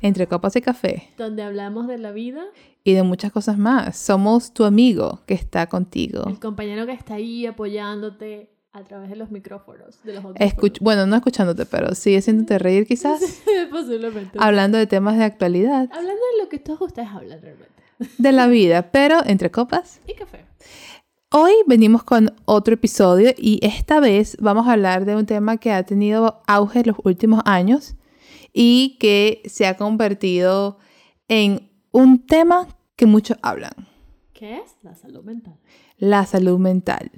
Entre Copas y Café. Donde hablamos de la vida. Y de muchas cosas más. Somos tu amigo que está contigo. El compañero que está ahí apoyándote a través de los micrófonos. De los bueno, no escuchándote, pero sí haciéndote reír quizás. Posiblemente. Hablando de temas de actualidad. Hablando de lo que todos ustedes hablan realmente. De la vida, pero entre copas. Y café. Hoy venimos con otro episodio y esta vez vamos a hablar de un tema que ha tenido auge en los últimos años y que se ha convertido en un tema que muchos hablan. ¿Qué es la salud mental? La salud mental.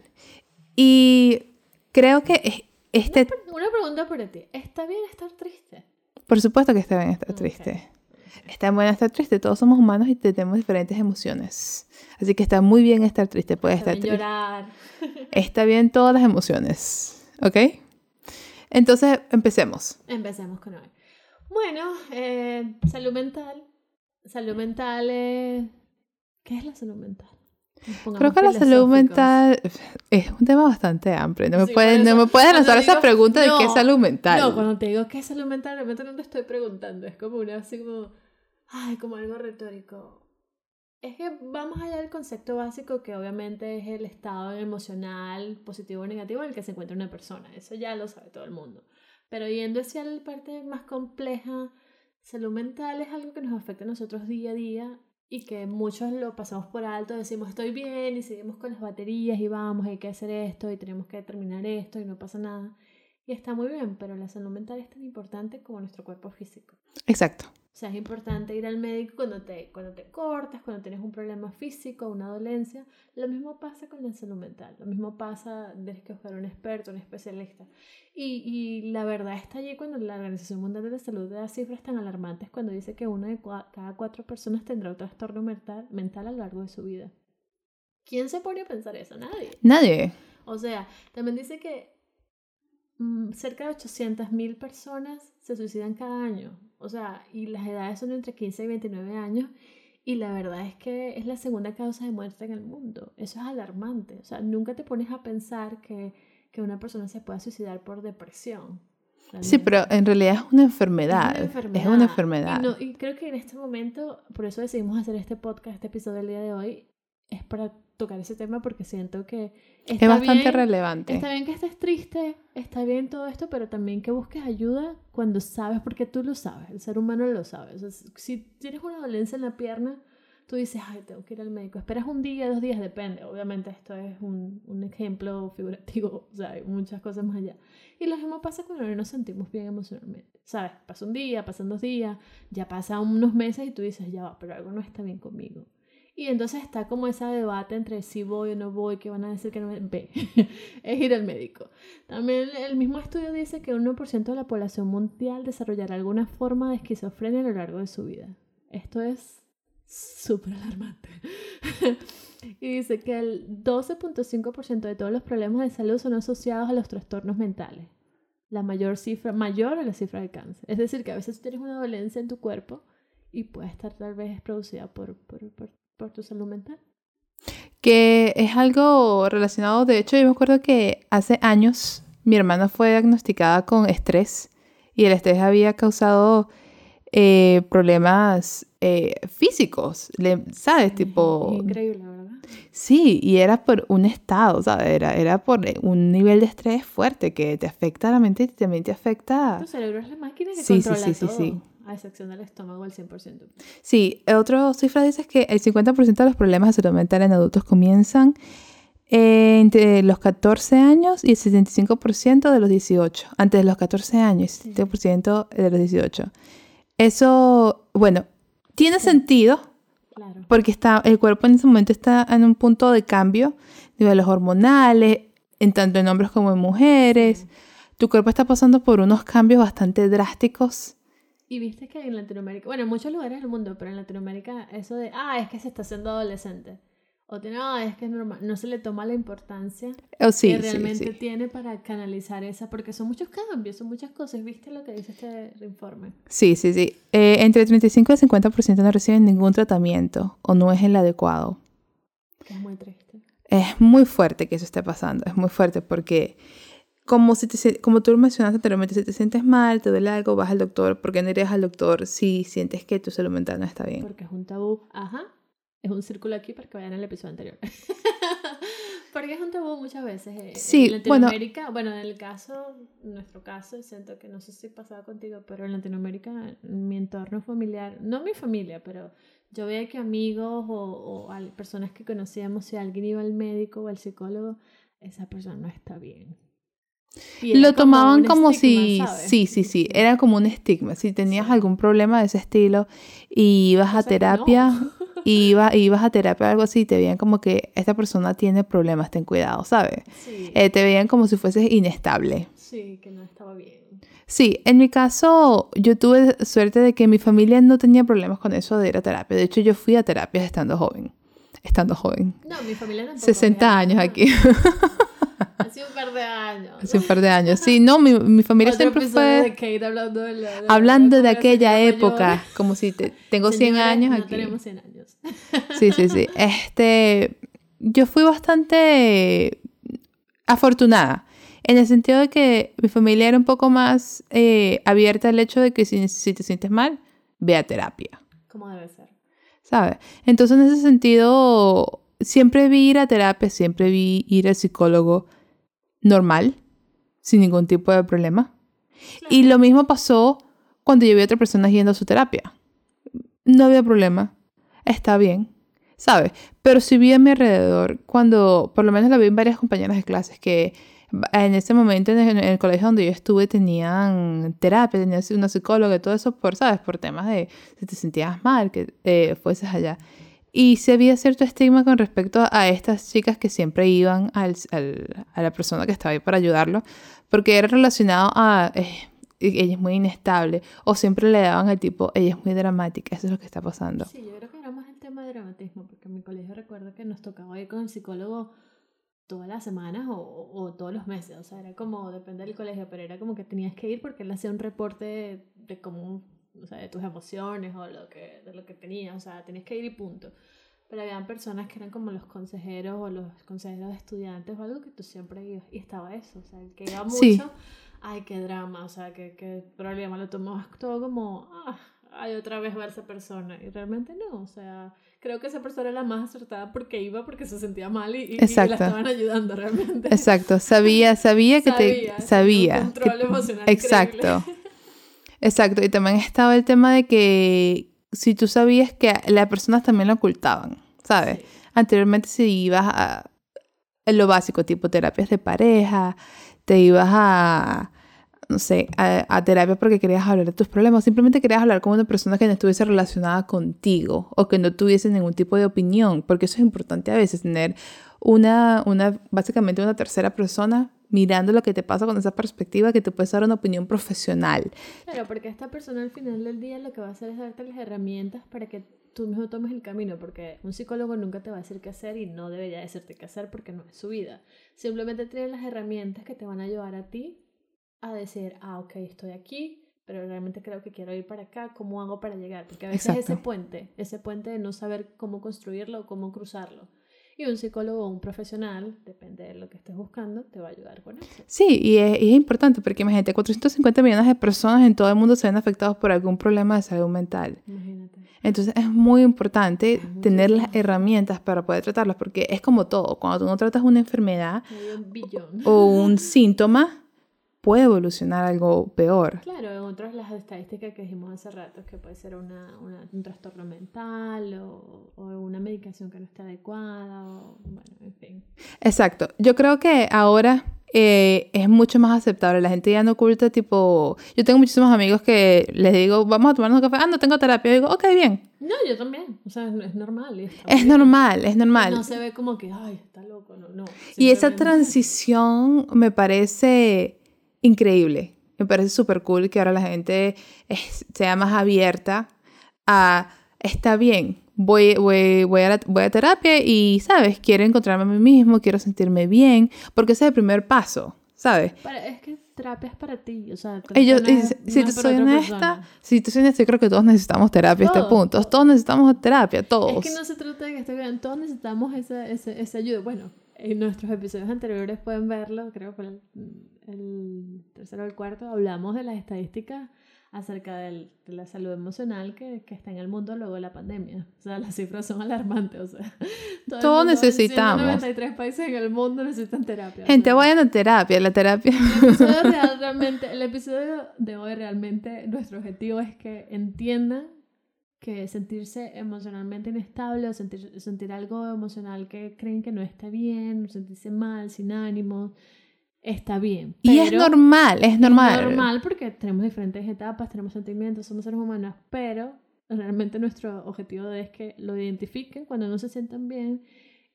Y creo que este... Una, pregunta para ti. ¿Está bien estar triste? Por supuesto que está bien estar triste. Está bien estar triste. Todos somos humanos y tenemos diferentes emociones. Así que está muy bien estar triste, puede estar triste. llorar. Está bien todas las emociones, ¿ok? Entonces, empecemos. Empecemos con hoy. Bueno, eh, salud mental. Salud mental es... ¿Qué es la salud mental? Creo que la salud mental es un tema bastante amplio. No me, puedes, no me lanzar esa pregunta de qué es salud mental. No, cuando te digo qué es salud mental, realmente no te estoy preguntando. Es como una así como, ay, como algo retórico. Es que vamos allá del concepto básico que obviamente es el estado emocional positivo o negativo en el que se encuentra una persona. Eso ya lo sabe todo el mundo. Pero yendo hacia la parte más compleja, salud mental es algo que nos afecta a nosotros día a día y que muchos lo pasamos por alto, decimos estoy bien y seguimos con las baterías y vamos, hay que hacer esto y tenemos que terminar esto y no pasa nada. Y está muy bien, pero la salud mental es tan importante como nuestro cuerpo físico. Exacto. O sea, es importante ir al médico cuando te, cuando te cortas, cuando tienes un problema físico, una dolencia. Lo mismo pasa con la salud mental. Lo mismo pasa, tienes que buscar un experto, un especialista. Y, y, la verdad está allí cuando la Organización Mundial de la Salud da cifras tan alarmantes cuando dice que una de cada cuatro personas tendrá un trastorno mental, mental a lo largo de su vida. ¿Quién se pone a pensar eso? Nadie. Nadie. O sea, también dice que cerca de 800.000 personas se suicidan cada año. O sea, y las edades son entre 15 y 29 años. Y la verdad es que es la segunda causa de muerte en el mundo. Eso es alarmante. O sea, nunca te pones a pensar que, que una persona se pueda suicidar por depresión. Sí, pero en realidad es una enfermedad. Es una enfermedad. Y, creo que en este momento, por eso decidimos hacer este podcast, este episodio del día de hoy, es para tocar ese tema porque siento que es bastante relevante. Está bien que estés triste, está bien todo esto, pero también que busques ayuda cuando sabes, porque tú lo sabes, el ser humano lo sabe. si tienes una dolencia en la pierna, tú dices, ay, tengo que ir al médico. Esperas un día, dos días, depende. Obviamente esto es un, un ejemplo figurativo, o sea, hay muchas cosas más allá. Y lo mismo pasa cuando no nos sentimos bien emocionalmente. ¿Sabes? Pasa un día, pasan dos días, ya pasan unos meses y tú dices, ya va, pero algo no está bien conmigo. Y entonces está como ese debate entre si voy o no voy, que van a decir que no ve, es ir al médico. También el mismo estudio dice que un 1% de la población mundial desarrollará alguna forma de esquizofrenia a lo largo de su vida. Esto es súper alarmante. y dice que el 12.5% de todos los problemas de salud son asociados a los trastornos mentales. La mayor cifra, mayor a la cifra de cáncer. Es decir, que a veces tienes una dolencia en tu cuerpo y puede estar tal vez producida por, por, por por tu salud mental. Que es algo relacionado, de hecho yo me acuerdo que hace años mi hermana fue diagnosticada con estrés y el estrés había causado eh, problemas eh, físicos, ¿sabes? Tipo... Increíble, ¿verdad? Sí, y era por un estado, ¿sabes? Era, era por un nivel de estrés fuerte que te afecta a la mente y también te afecta... Tu cerebro es la máquina que sí, controla sí, sí, Sí, sí, a excepción del estómago al 100%. Sí, otra cifra dice que el 50% de los problemas de salud mental en adultos comienzan entre los 14 años y el 75% de los 18. Antes de los 14 años, y 70% de los 18. Eso, bueno, tiene sentido. Claro. Porque está, el cuerpo en ese momento está en un punto de cambio, niveles hormonales, en tanto en hombres como en mujeres. Tu cuerpo está pasando por unos cambios bastante drásticos y viste que en Latinoamérica, bueno, en muchos lugares del mundo, pero en Latinoamérica eso de, ah, es que se está haciendo adolescente. O tiene, ah, es que es normal. No se le toma la importancia oh, sí, que realmente tiene para canalizar esa, porque son muchos cambios, son muchas cosas. ¿Viste lo que dice este informe? Sí, sí, sí. Eh, entre 35 y 50% no reciben ningún tratamiento o no es el adecuado. Es muy triste. Es muy fuerte que eso esté pasando, es muy fuerte porque como, si te, como tú mencionaste anteriormente, si te sientes mal, te duele algo, vas al doctor. ¿Por qué no irías al doctor si sientes que tu salud mental no está bien? Porque es un tabú. Ajá. Es un círculo aquí para que vayan al episodio anterior. Porque es un tabú muchas veces. Eh, sí, en Latinoamérica, bueno, en el caso, en nuestro caso, siento que no sé si pasaba contigo, pero en Latinoamérica, en mi entorno familiar, no mi familia, pero yo veía que amigos o, o personas que conocíamos, si alguien iba al médico o al psicólogo, esa persona no está bien. Lo tomaban como, si, sí, sí, sí, era como un estigma. Si tenías algún problema de ese estilo y ibas a terapia, y ibas, ibas a terapia o algo así, te veían como que esta persona tiene problemas, ten cuidado, ¿sabes? Eh, te veían como si fueses inestable. Sí, que no estaba bien. Sí, en mi caso yo tuve suerte de que mi familia no tenía problemas con eso de ir a terapia. De hecho, yo fui a terapia estando joven. Estando joven. No, mi familia no. 60 años aquí. Hace un par de años. Hace un par de años. Sí, no, mi, mi familia siempre fue... De Kate hablando de, la, hablando de aquella época, como si te, tengo 100 años aquí. No tenemos 100 años. Sí, sí, sí. Este, yo fui bastante afortunada. En el sentido de que mi familia era un poco más eh, abierta al hecho de que si, si te sientes mal, ve a terapia. Como debe ser. ¿Sabes? Entonces, en ese sentido, siempre vi ir a terapia, siempre vi ir al psicólogo normal, sin ningún tipo de problema. Y lo mismo pasó cuando yo vi a otra persona yendo a su terapia. No había problema, está bien, ¿sabes? Pero sí vi a mi alrededor, cuando por lo menos la vi en varias compañeras de clases que en ese momento en el, colegio donde yo estuve tenían terapia, tenían una psicóloga y todo eso por, ¿sabes? Por temas de si te sentías mal, que eh, fueses allá. Y se había cierto estigma con respecto a estas chicas que siempre iban al, al, a la persona que estaba ahí para ayudarlo, porque era relacionado a eh, ella es muy inestable, o siempre le daban el tipo, ella es muy dramática, eso es lo que está pasando. Sí, yo creo que era más el tema de dramatismo, porque en mi colegio recuerdo que nos tocaba ir con el psicólogo todas las semanas o, o, todos los meses, o sea, era como, depende del colegio, pero era como que tenías que ir porque él hacía un reporte de, de cómo o sea, de tus emociones o lo que, de lo que tenías, o sea, tenías que ir y punto. Pero habían personas que eran como los consejeros o los consejeros de estudiantes o algo que tú siempre ibas y estaba eso, o sea, el que iba mucho, ay, qué drama, o sea, qué, qué problema, lo tomabas todo como, ah, ay, otra vez va esa persona, y realmente no, o sea, creo que esa persona era la más acertada porque iba porque se sentía mal y, y, la estaban ayudando realmente. Exacto, sabía, sabía que te... Sabía. control emocional Exacto. Exacto, y también estaba el tema de que si tú sabías que las personas también lo ocultaban, ¿sabes? Anteriormente si ibas a lo básico, tipo terapias de pareja, te ibas a, no sé, a, terapia porque querías hablar de tus problemas, simplemente querías hablar con una persona que no estuviese relacionada contigo o que no tuviese ningún tipo de opinión, porque eso es importante a veces, tener una, una básicamente una tercera persona mirando lo que te pasa con esa perspectiva que te puede dar una opinión profesional. Claro, porque esta persona al final del día lo que va a hacer es darte las herramientas para que tú mismo tomes el camino, porque un psicólogo nunca te va a decir qué hacer y no debería decirte qué hacer porque no es su vida. Simplemente tiene las herramientas que te van a ayudar a ti a decir, ah, ok, estoy aquí, pero realmente creo que quiero ir para acá, ¿cómo hago para llegar? Porque a veces ese puente, ese puente de no saber cómo construirlo o cómo cruzarlo y un psicólogo o un profesional, depende de lo que estés buscando, te va a ayudar con eso. Sí, y es, importante porque imagínate, 450 millones de personas en todo el mundo se ven afectados por algún problema de salud mental. Imagínate. Entonces es muy importante tener las herramientas para poder tratarlas porque es como todo, cuando tú no tratas una enfermedad o un síntoma, puede evolucionar algo peor. Claro, en otras las estadísticas que dijimos hace rato, que puede ser una, una, un trastorno mental o, o, una medicación que no esté adecuada, o, bueno, en fin. Exacto. Yo creo que ahora eh, es mucho más aceptable. La gente ya no oculta, tipo, yo tengo muchísimos amigos que les digo, vamos a tomarnos un café, ah, no tengo terapia, yo digo, ok, bien. No, yo también, o sea, es normal. es normal, es normal. No se ve como que, ay, está loco, no, no. Y esa transición me parece increíble. Me parece súper cool que ahora la gente sea más abierta a, está bien, voy, voy, voy, a voy a terapia y, ¿sabes? Quiero encontrarme a mí mismo, quiero sentirme bien, porque ese es el primer paso, ¿sabes? es que terapia es para ti, o sea, Ellos, si, tú soy honesta, si tú soy honesta, yo creo que todos necesitamos terapia a este punto, todos necesitamos terapia, todos. Es que no se trata de que estén todos necesitamos esa, esa, esa ayuda, bueno, en nuestros episodios anteriores pueden verlo, creo que el tercero o el cuarto, hablamos de las estadísticas acerca del, de la salud emocional que, que, está en el mundo luego de la pandemia. O sea, las cifras son alarmantes. O sea, todo Todos necesitamos. 93 países en el mundo necesitan terapia. Gente, vayan a terapia, la terapia. El episodio, realmente, el episodio de hoy realmente, nuestro objetivo es que entiendan que sentirse emocionalmente inestable o sentir, sentir algo emocional que creen que no está bien, sentirse mal, sin ánimo, está bien. y es normal, es normal. Es normal porque tenemos diferentes etapas, tenemos sentimientos, somos seres humanos, pero realmente nuestro objetivo es que lo identifiquen cuando no se sientan bien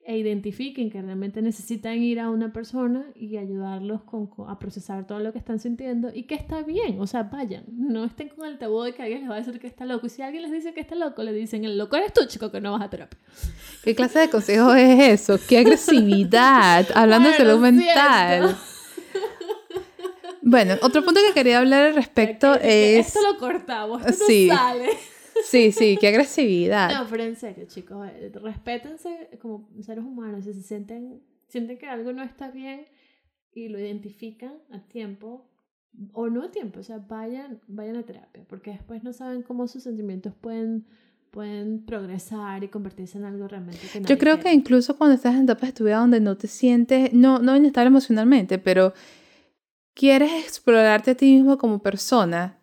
e identifiquen que realmente necesitan ir a una persona y ayudarlos con, a procesar todo lo que están sintiendo y que está bien, o sea, vayan, no estén con el tabú de que alguien les va a decir que está loco y si alguien les dice que está loco, le dicen, el loco eres tú, chico, que no vas a terapia. ¿Qué clase de consejo es eso? ¡Qué agresividad! Hablando de salud mental. Bueno, otro punto que quería hablar al respecto es... Esto lo cortamos, esto sí. no sale. Sí, sí, qué agresividad. No, pero en serio, chicos, eh, respétense como seres humanos. Si se sienten, sienten que algo no está bien y lo identifican a tiempo, o no a tiempo, o sea, vayan, vayan a terapia, porque después no saben cómo sus sentimientos pueden pueden progresar y convertirse en algo realmente que Yo creo que incluso cuando estás en etapas de tu vida donde no te sientes, no, no estar emocionalmente, pero quieres explorarte a ti mismo como persona,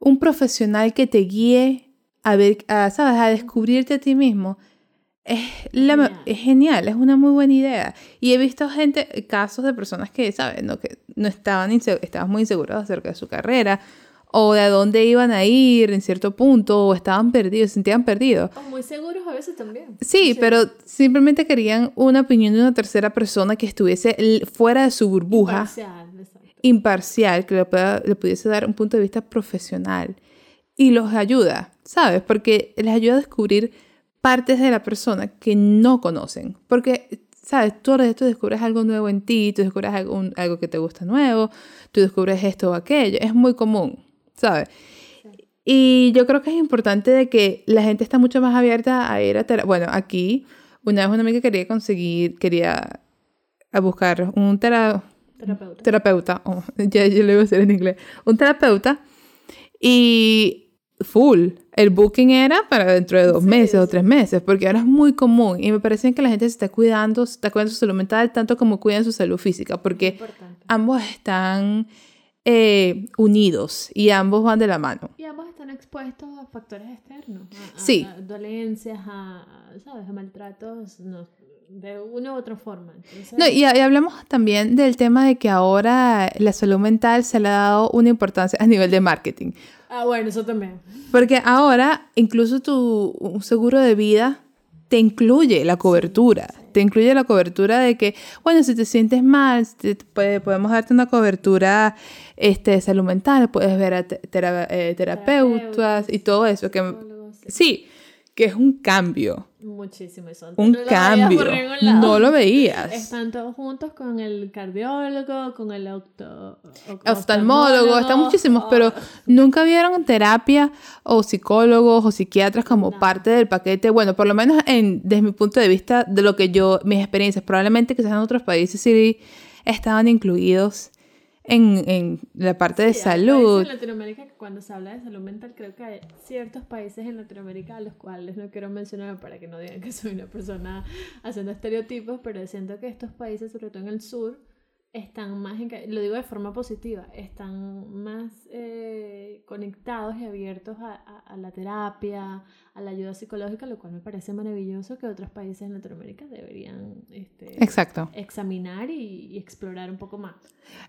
un profesional que te guíe a ver, ¿sabes? A descubrirte a ti mismo. Es, la, es genial, es una muy buena idea. Y he visto gente, casos de personas que, ¿sabes? No, que no estaban, estaban muy inseguros acerca de su carrera o de a dónde iban a ir en cierto punto, o estaban perdidos, se sentían perdidos. O muy seguros a veces también. Sí, pero simplemente querían una opinión de una tercera persona que estuviese fuera de su burbuja. Imparcial. Imparcial, que le, le pudiese dar un punto de vista profesional. Y los ayuda, ¿sabes? Porque les ayuda a descubrir partes de la persona que no conocen. Porque ¿sabes? Tú ahora tú descubres algo nuevo en ti, tú descubres algo, algo, que te gusta nuevo, tú descubres esto o aquello. Es muy común. ¿sabes? Y yo creo que es importante de que la gente está mucho más abierta a ir a terapia. Bueno, aquí una vez una amiga quería conseguir, quería a buscar un terapeuta. Terapeuta, oh, ya yo lo iba a hacer en inglés. Un terapeuta y full. El booking era para dentro de dos meses o tres meses, porque ahora es muy común y me parece que la gente se está cuidando, está cuidando su salud mental tanto como cuidan su salud física, porque ambos están eh, unidos y ambos van de la mano. Y ambos están expuestos a factores externos, a, sí. dolencias, a, ¿sabes? a maltratos, de una u otra forma. No, y, hablamos también del tema de que ahora la salud mental se le ha dado una importancia a nivel de marketing. Ah, bueno, eso también. Porque ahora incluso tu seguro de vida te incluye la cobertura. Te incluye la cobertura de que, bueno, si te sientes mal, podemos darte una cobertura este, de salud mental, puedes ver a eh, terapeutas y todo eso. Que, sí, que es un cambio. Muchísimo eso. Un cambio. no lo veías. Están todos juntos con el cardiólogo, con el oftalmólogo, están muchísimos, pero oh. nunca vieron terapia o psicólogos o psiquiatras como parte del paquete. Bueno, por lo menos en, desde mi punto de vista, de lo que yo, mis experiencias, probablemente sean en otros países sí estaban incluidos en, en la parte de salud. En Latinoamérica, cuando se habla de salud mental, creo que hay ciertos países en Latinoamérica a los cuales no quiero mencionar para que no digan que soy una persona haciendo estereotipos, pero siento que estos países, sobre todo en el sur, están más, lo digo de forma positiva, están más eh, conectados y abiertos a, a, la terapia, a la ayuda psicológica, lo cual me parece maravilloso que otros países en Latinoamérica deberían este, Exacto. examinar y, explorar un poco más.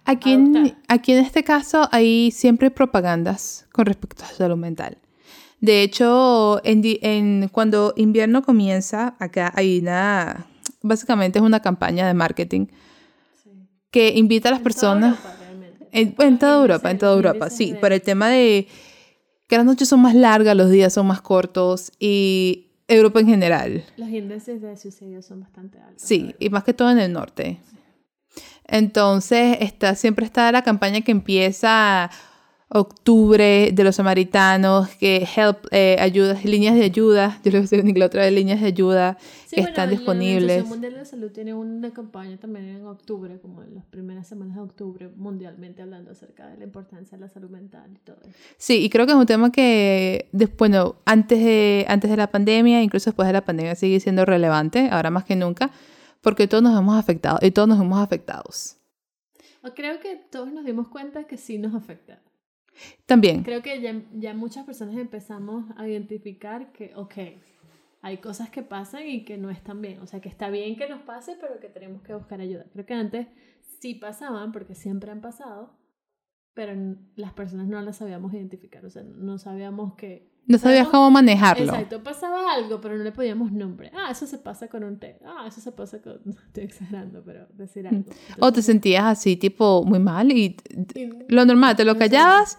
Aquí en, aquí en este caso hay siempre propagandas con respecto a salud mental. De hecho, en, en, cuando invierno comienza, acá hay una, básicamente es una campaña de marketing que invita a las personas... en, toda Europa, en toda Europa, sí, por el tema de que las noches son más largas, los días son más cortos y Europa en general. Los índices de suicidio son bastante altos. Sí, y más que todo en el norte. Entonces, está, siempre está la campaña que empieza, octubre de los samaritanos, que help, eh, ayudas, líneas de ayuda, yo lo voy a en inglés otra vez, líneas de ayuda Sí, que bueno, están La disponibles. Organización Mundial de la Salud tiene una campaña también en octubre, como en las primeras semanas de octubre, mundialmente hablando acerca de la importancia de la salud mental y todo eso. Sí, y creo que es un tema que, des- bueno, antes de, antes de la pandemia, incluso después de la pandemia, sigue siendo relevante, ahora más que nunca, porque todos nos hemos afectado y todos nos hemos afectados. Creo que todos nos dimos cuenta que sí nos afecta. También, Creo que ya, ya muchas personas empezamos a identificar que, ok, hay cosas que pasan y que no están bien. O sea, que está bien que nos pase, pero que tenemos que buscar ayuda. Creo que antes sí pasaban, porque siempre han pasado, pero las personas no las sabíamos identificar. O sea, no sabíamos que... no sabías cómo manejarlo. Exacto, pasaba algo, pero no le podíamos nombre. Ah, eso se pasa con un té. Ah, eso se pasa con... Estoy exagerando, pero decir algo. O te Entonces, sentías así, tipo, muy mal y y- lo normal, te lo callabas,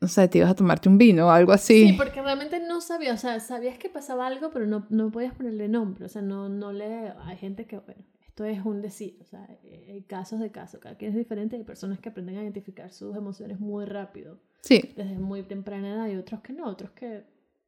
o sea, te ibas a tomarte un vino o algo así. Sí, porque realmente no sabías, o sea, sabías que pasaba algo, pero no, no podías ponerle nombre, o sea, no, no le... Hay gente que, bueno, esto es un decir, o sea, eh, hay casos de casos, cada quien es diferente, hay personas que aprenden a identificar sus emociones muy rápido, Sí, desde muy temprana edad, y otros que no, otros que,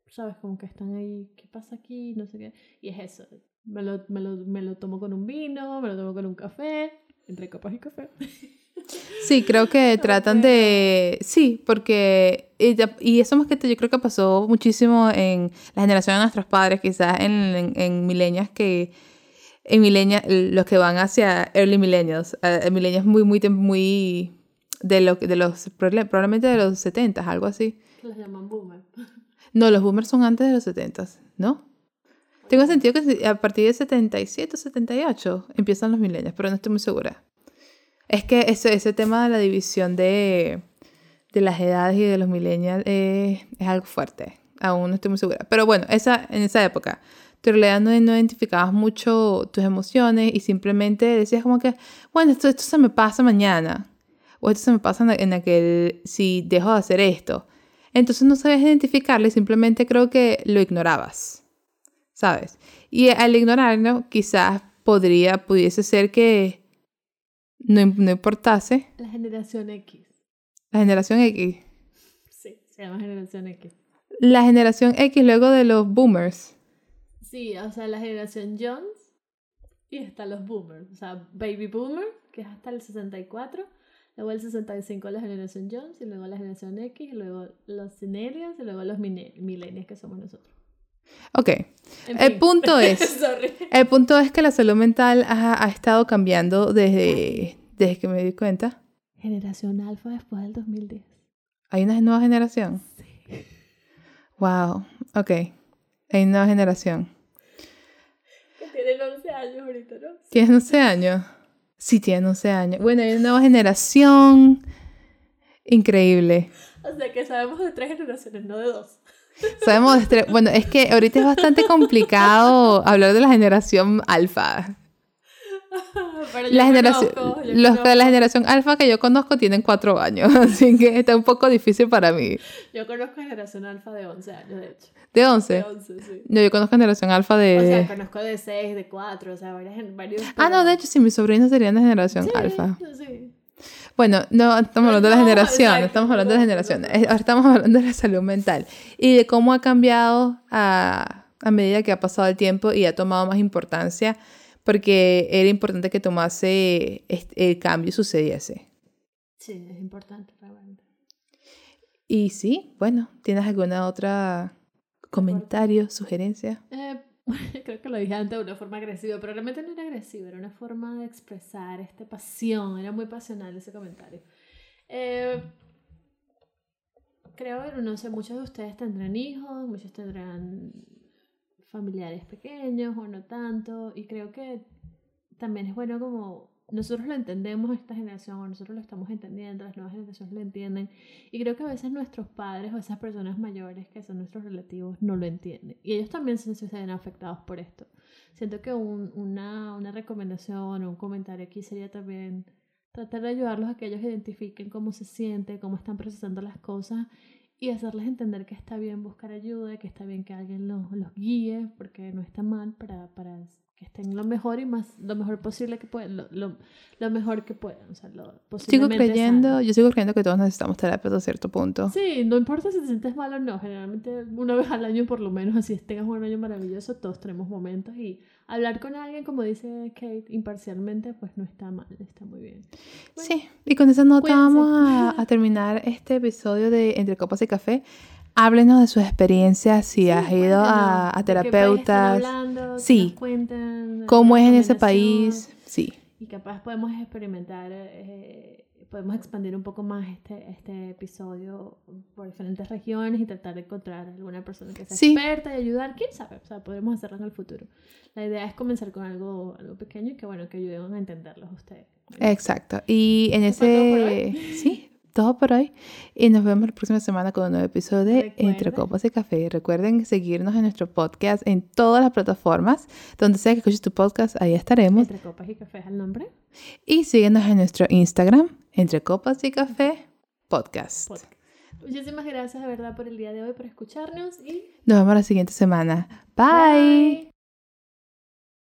sabes, como que están ahí, ¿qué pasa aquí? No sé qué, y es eso, me lo, me lo, me lo tomo con un vino, me lo tomo con un café, entre copas y café. sí, creo que tratan de... Sí, porque... Y, ya- y eso más que todo, yo creo que pasó muchísimo en la generación de nuestros padres, quizás en, en, en millennials que... En millennials, los que van hacia early millennials, eh, millennials muy, muy, muy... De, lo, de los... Probablemente de los 70, algo así. los llaman boomer. No, los boomers son antes de los 70, ¿no? Tengo sentido que a partir de 77 o 78 empiezan los milenios, pero no estoy muy segura. Es que ese, ese tema de la división de, de las edades y de los millennials eh, es algo fuerte. Aún no estoy muy segura. Pero bueno, esa, en esa época, tú en realidad no, no identificabas mucho tus emociones y simplemente decías como que, bueno, esto, esto se me pasa mañana. O esto se me pasa en, aquel, si dejo de hacer esto. Entonces no sabías identificarlo y simplemente creo que lo ignorabas. ¿Sabes? Y al ignorarlo, quizás podría, pudiese ser que no, no importase La generación X. la generación X. Sí, se llama generación X. La generación X luego de los boomers. Sí, o sea, la generación Jones y están los boomers. O sea, baby boomer, que es hasta el 64. Luego el 65 la generación Jones y luego la generación X y luego los millennials y luego los millennials que somos nosotros. Ok. En El fin. punto es-. El punto es que la salud mental ha, ha estado cambiando desde, desde que me di cuenta. Generación alfa después del 2010. Hay una nueva generación. Wow. Ok. Hay una nueva generación. Tienen 11 años ahorita, ¿no? ¿Tienes 11 años? Sí, tiene 11 años. Bueno, hay una nueva generación. Increíble. O sea, que sabemos de tres generaciones, no de dos. Sabemos, de estre- bueno, es que ahorita es bastante complicado hablar de la generación alfa. Pero yo La generación, conozco, yo los de la generación alfa que yo conozco tienen 4 años, así que está un poco difícil para mí. Yo conozco generación alfa de 11 años, de hecho. ¿De De 11? 11, sí. No, yo conozco generación alfa de... O sea, conozco de 6, de 4, o sea, varias, varios. ah, no, de hecho, sí, mis sobrinos serían de generación Sí, alfa. Sí. Bueno, no estamos hablando de la generación, estamos hablando de la generación. Ahora estamos hablando de la salud mental y de cómo ha cambiado a, a medida que ha pasado el tiempo y ha tomado más importancia porque era importante que tomase el cambio y sucediese. Sí, es importante realmente. Y sí, bueno, ¿tienes alguna otra comentario, sugerencia? Eh, creo que lo dije antes de una forma agresiva, pero realmente no era agresiva, era una forma de expresar esta pasión, era muy pasional ese comentario. Eh, creo, no sé, muchos de ustedes tendrán hijos, muchos tendrán familiares pequeños o no tanto, y creo que también es bueno como nosotros lo entendemos esta generación, o nosotros lo estamos entendiendo, las nuevas generaciones lo entienden, y creo que a veces nuestros padres o esas personas mayores que son nuestros relativos no lo entienden, y ellos también se, se afectados por esto. Siento que un- una, una recomendación o un comentario aquí sería también tratar de ayudarlos a que ellos identifiquen cómo se sienten, cómo están procesando las cosas y hacerles entender que está bien buscar ayuda, que está bien que alguien los, los guíe, porque no está mal para, para que estén lo mejor y más lo mejor posible que puedan, lo, lo, lo mejor que puedan, o sea, lo Sigo creyendo, sano. yo sigo creyendo que todos necesitamos terapia hasta cierto punto. Sí, no importa si te sientes mal o no, generalmente una vez al año por lo menos, así tengas un año maravilloso, todos tenemos momentos y hablar con alguien, como dice Kate, imparcialmente, pues no está mal, está muy bien. Bueno, Sí, y con esa nota cuídense. vamos a, a terminar este episodio de Entre Copas y Café. Háblenos de sus experiencias, si sí, has ido a, a ¿de qué país están terapeutas, hablando? ¿Qué Sí. nos cuentan? cómo es en ¿Alguna ese país. Sí, Y capaz podemos experimentar, eh, podemos expandir un poco más este, este episodio por diferentes regiones y tratar de encontrar alguna persona que sea Sí. experta y ayudar. ¿Quién sabe? O sea, podremos hacerlo en el futuro. La idea es comenzar con algo, algo pequeño y que, bueno, que ayuden a entenderlos ustedes. exacto. Y en ¿Eso fue todo por ese... Sí, todo por hoy. Y nos vemos la próxima semana con un nuevo episodio de Entre Copas y Café. Recuerden seguirnos en nuestro podcast en todas las plataformas. Donde sea que escuches tu podcast, ahí estaremos. Entre copas y cafés al nombre. Y síguenos en nuestro Instagram, Entre Copas y Café Podcast. Podcast. Muchísimas gracias de verdad por el día de hoy, por escucharnos y Nos vemos la siguiente semana. Bye.